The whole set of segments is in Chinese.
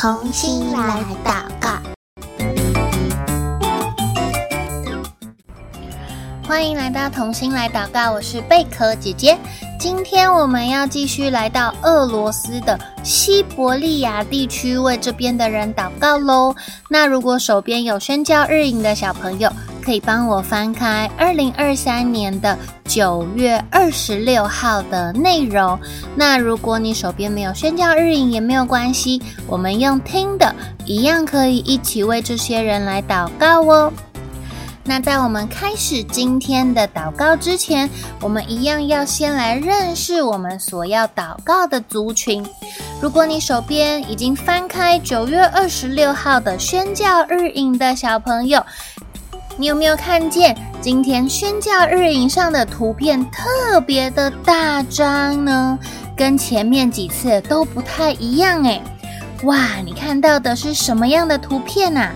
童心来祷告，欢迎来到童心来祷告，我是贝壳姐姐。今天我们要继续来到俄罗斯的西伯利亚地区，为这边的人祷告喽。那如果手边有宣教日影的小朋友，可以帮我翻开二零二三年的九月二十六号的内容。那如果你手边没有宣教日影也没有关系，我们用听的，一样可以一起为这些人来祷告哦。那在我们开始今天的祷告之前，我们一样要先来认识我们所要祷告的族群。如果你手边已经翻开九月二十六号的宣教日影的小朋友，你有没有看见今天宣教日影上的图片特别的大张呢？跟前面几次都不太一样诶。哇，你看到的是什么样的图片啊？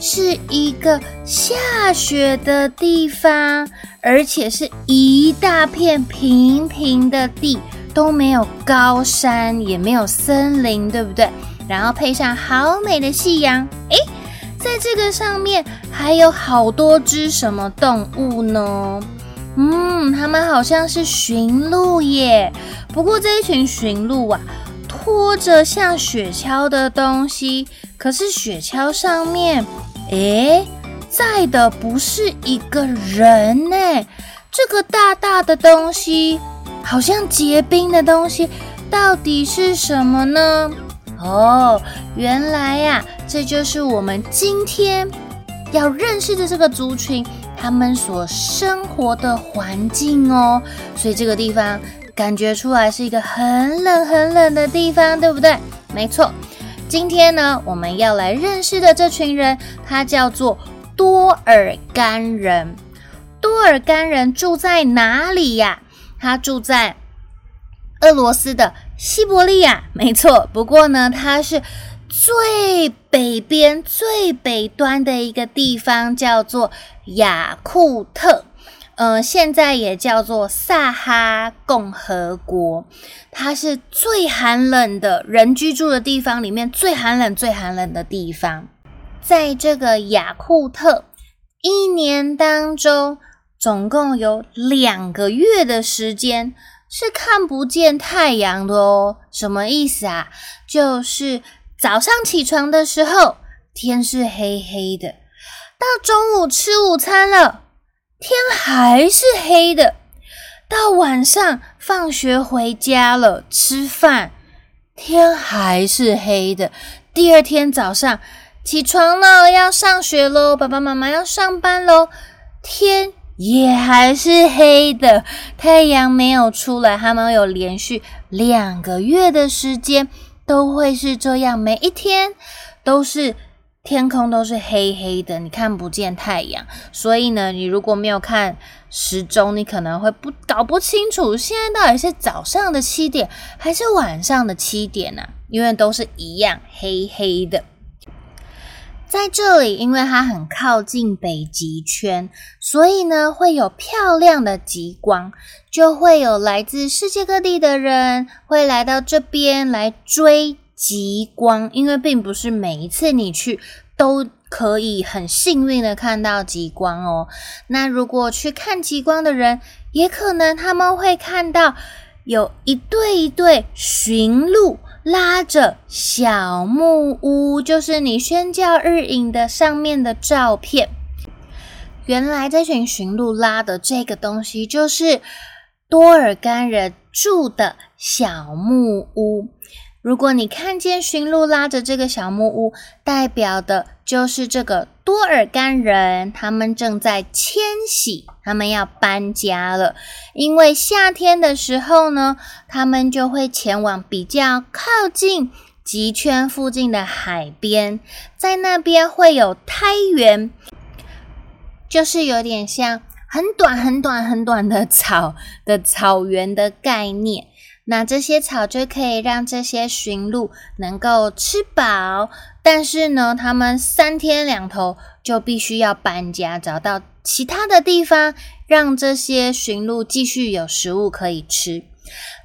是一个下雪的地方，而且是一大片平平的地，都没有高山，也没有森林，对不对？然后配上好美的夕阳，诶。在这个上面还有好多只什么动物呢？嗯，它们好像是驯鹿耶。不过这一群驯鹿啊，拖着像雪橇的东西。可是雪橇上面，诶，载的不是一个人呢。这个大大的东西，好像结冰的东西，到底是什么呢？哦，原来呀，这就是我们今天要认识的这个族群，他们所生活的环境哦。所以这个地方感觉出来是一个很冷很冷的地方，对不对？没错。今天呢，我们要来认识的这群人，他叫做多尔干人。多尔干人住在哪里呀？他住在俄罗斯的西伯利亚，没错。不过呢，它是最北边、最北端的一个地方，叫做雅库特，呃，现在也叫做萨哈共和国。它是最寒冷的人居住的地方里面最寒冷、最寒冷的地方。在这个雅库特，一年当中总共有两个月的时间。是看不见太阳的哦，什么意思啊？就是早上起床的时候，天是黑黑的；到中午吃午餐了，天还是黑的；到晚上放学回家了，吃饭，天还是黑的。第二天早上起床了，要上学喽，爸爸妈妈要上班喽，天。也还是黑的，太阳没有出来。他们有连续两个月的时间都会是这样，每一天都是天空都是黑黑的，你看不见太阳。所以呢，你如果没有看时钟，你可能会不搞不清楚现在到底是早上的七点还是晚上的七点呢？啊？因为都是一样黑黑的。在这里，因为它很靠近北极圈，所以呢，会有漂亮的极光，就会有来自世界各地的人会来到这边来追极光。因为并不是每一次你去都可以很幸运的看到极光哦。那如果去看极光的人，也可能他们会看到有一对一对驯鹿。拉着小木屋，就是你宣教日影的上面的照片。原来这群驯鹿拉的这个东西，就是多尔干人住的小木屋。如果你看见驯鹿拉着这个小木屋，代表的就是这个多尔干人，他们正在迁徙，他们要搬家了。因为夏天的时候呢，他们就会前往比较靠近极圈附近的海边，在那边会有苔原，就是有点像很短、很短、很短的草的草原的概念。那这些草就可以让这些驯鹿能够吃饱，但是呢，他们三天两头就必须要搬家，找到其他的地方，让这些驯鹿继续有食物可以吃。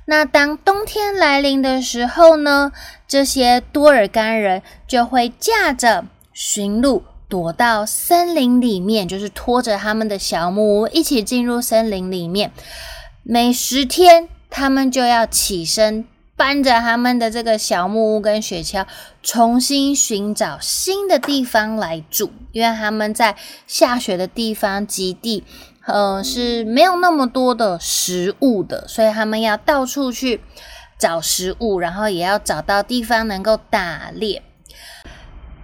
那当冬天来临的时候呢，这些多尔干人就会驾着驯鹿躲到森林里面，就是拖着他们的小木屋一起进入森林里面。每十天，他们就要起身。搬着他们的这个小木屋跟雪橇，重新寻找新的地方来住，因为他们在下雪的地方极地，呃，是没有那么多的食物的，所以他们要到处去找食物，然后也要找到地方能够打猎。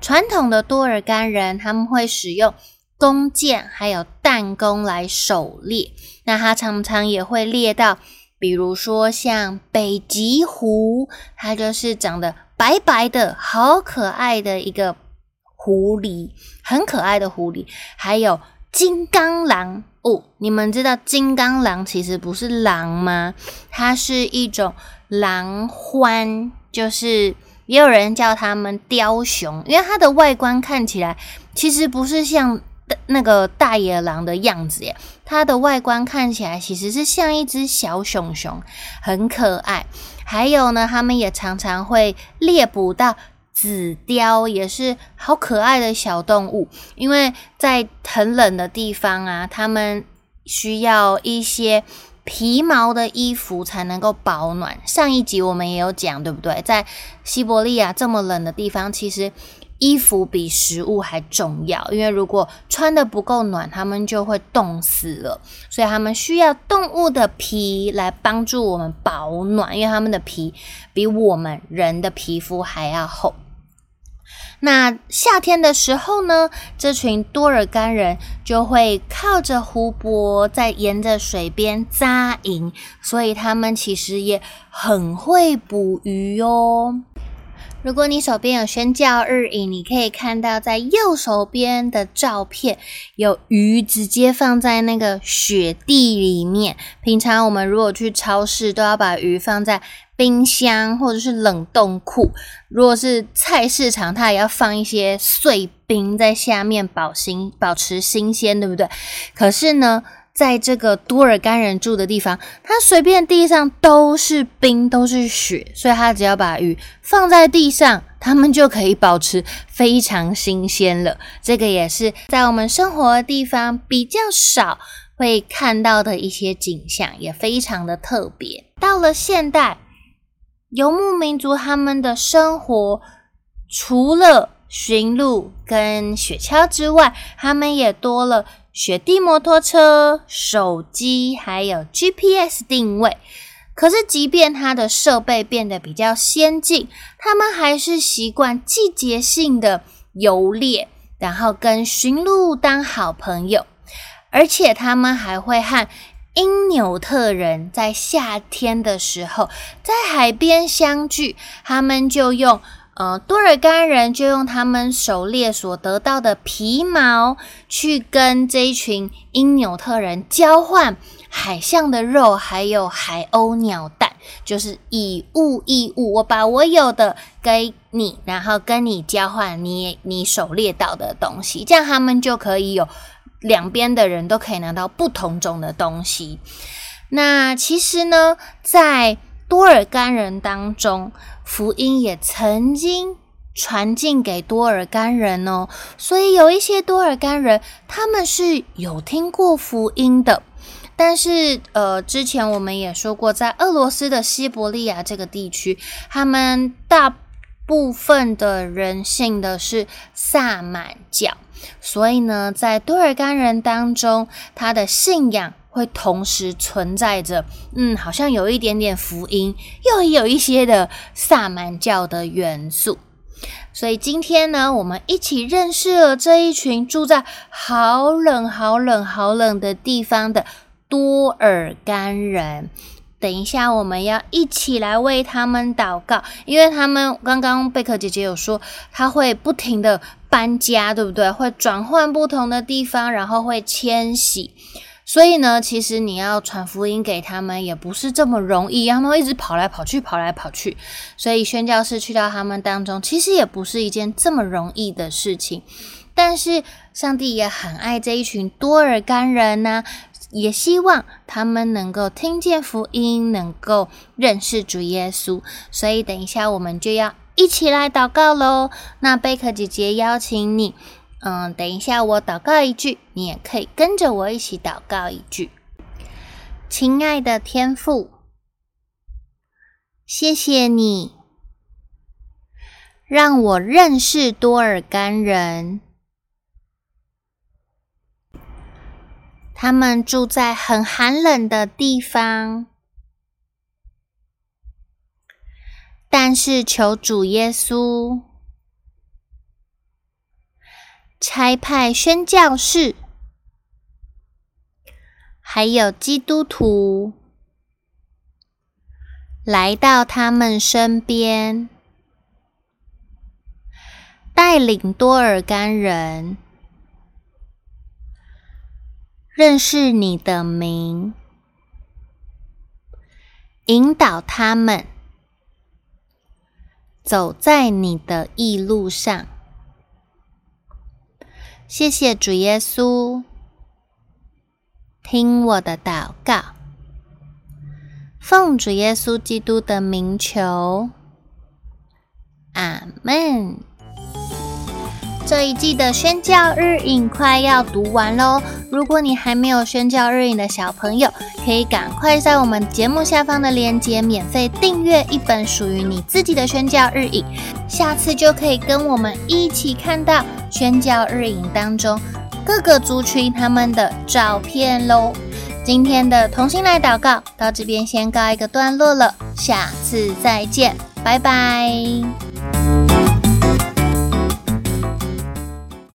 传统的多尔干人他们会使用弓箭还有弹弓来狩猎，那他常常也会猎到。比如说像北极狐，它就是长得白白的，好可爱的一个狐狸，很可爱的狐狸。还有金刚狼哦，你们知道金刚狼其实不是狼吗？它是一种狼獾，就是也有人叫它们雕熊，因为它的外观看起来其实不是像。那个大野狼的样子耶，它的外观看起来其实是像一只小熊熊，很可爱。还有呢，他们也常常会猎捕到紫貂，也是好可爱的小动物。因为在很冷的地方啊，他们需要一些皮毛的衣服才能够保暖。上一集我们也有讲，对不对？在西伯利亚这么冷的地方，其实。衣服比食物还重要，因为如果穿得不够暖，他们就会冻死了。所以他们需要动物的皮来帮助我们保暖，因为他们的皮比我们人的皮肤还要厚。那夏天的时候呢，这群多尔干人就会靠着湖泊，在沿着水边扎营，所以他们其实也很会捕鱼哦。如果你手边有宣教日影，你可以看到在右手边的照片，有鱼直接放在那个雪地里面。平常我们如果去超市，都要把鱼放在冰箱或者是冷冻库。如果是菜市场，它也要放一些碎冰在下面保新，保持新鲜，对不对？可是呢，在这个多尔干人住的地方，他随便地上都是冰，都是雪，所以他只要把鱼放在地上，他们就可以保持非常新鲜了。这个也是在我们生活的地方比较少会看到的一些景象，也非常的特别。到了现代，游牧民族他们的生活除了驯鹿跟雪橇之外，他们也多了。雪地摩托车、手机还有 GPS 定位，可是即便它的设备变得比较先进，他们还是习惯季节性的游猎，然后跟驯鹿当好朋友，而且他们还会和因纽特人在夏天的时候在海边相聚，他们就用。呃，多尔干人就用他们狩猎所得到的皮毛，去跟这一群因纽特人交换海象的肉，还有海鸥鸟蛋，就是以物易物。我把我有的给你，然后跟你交换你你狩猎到的东西，这样他们就可以有两边的人都可以拿到不同种的东西。那其实呢，在多尔干人当中，福音也曾经传进给多尔干人哦，所以有一些多尔干人他们是有听过福音的。但是，呃，之前我们也说过，在俄罗斯的西伯利亚这个地区，他们大部分的人信的是萨满教，所以呢，在多尔干人当中，他的信仰。会同时存在着，嗯，好像有一点点福音，又有一些的萨满教的元素。所以今天呢，我们一起认识了这一群住在好冷、好冷、好冷的地方的多尔干人。等一下，我们要一起来为他们祷告，因为他们刚刚贝壳姐姐有说，他会不停的搬家，对不对？会转换不同的地方，然后会迁徙。所以呢，其实你要传福音给他们也不是这么容易，他们一直跑来跑去，跑来跑去。所以宣教士去到他们当中，其实也不是一件这么容易的事情。但是上帝也很爱这一群多尔干人呐、也希望他们能够听见福音，能够认识主耶稣。所以，等一下我们就要一起来祷告喽。那贝壳姐姐邀请你，嗯，等一下我祷告一句，你也可以跟着我一起祷告一句。亲爱的天父，谢谢你让我认识多尔干人。他们住在很寒冷的地方，但是求主耶稣差派宣教士，还有基督徒。来到他们身边，带领多尔干人。认识你的名，引导他们。走在你的义路上。谢谢主耶稣，听我的祷告，奉主耶稣基督的名求，阿门。这一季的宣教日影快要读完喽！如果你还没有宣教日影的小朋友，可以赶快在我们节目下方的链接免费订阅一本属于你自己的宣教日影，下次就可以跟我们一起看到宣教日影当中各个族群他们的照片喽！今天的同心来祷告到这边先告一个段落了，下次再见，拜拜。